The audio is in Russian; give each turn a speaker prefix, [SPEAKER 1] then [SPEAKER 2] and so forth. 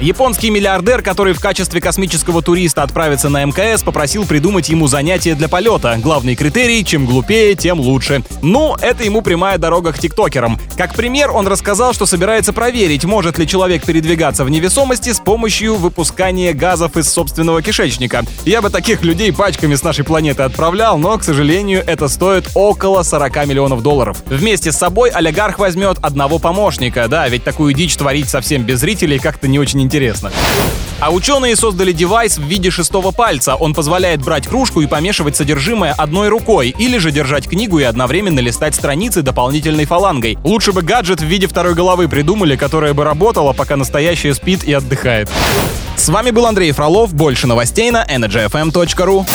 [SPEAKER 1] Японский миллиардер, который в качестве космического туриста отправится на МКС, попросил придумать ему занятие для полета. Главный критерий — чем глупее, тем лучше. Ну, это ему прямая дорога к тиктокерам. Как пример, он рассказал, что собирается проверить, может ли человек передвигаться в невесомости с помощью выпускания газов из собственного кишечника. Я бы таких людей пачками с нашей планеты отправлял, но, к сожалению, это стоит около 40 миллионов долларов. Вместе с собой олигарх возьмет одного помощника. Да, ведь такую дичь творить совсем без зрителей как-то не очень интересно. А ученые создали девайс в виде шестого пальца. Он позволяет брать кружку и помешивать содержимое одной рукой, или же держать книгу и одновременно листать страницы дополнительной фалангой. Лучше бы гаджет в виде второй головы придумали, которая бы работала, пока настоящая спит и отдыхает. С вами был Андрей Фролов. Больше новостей на energyfm.ru.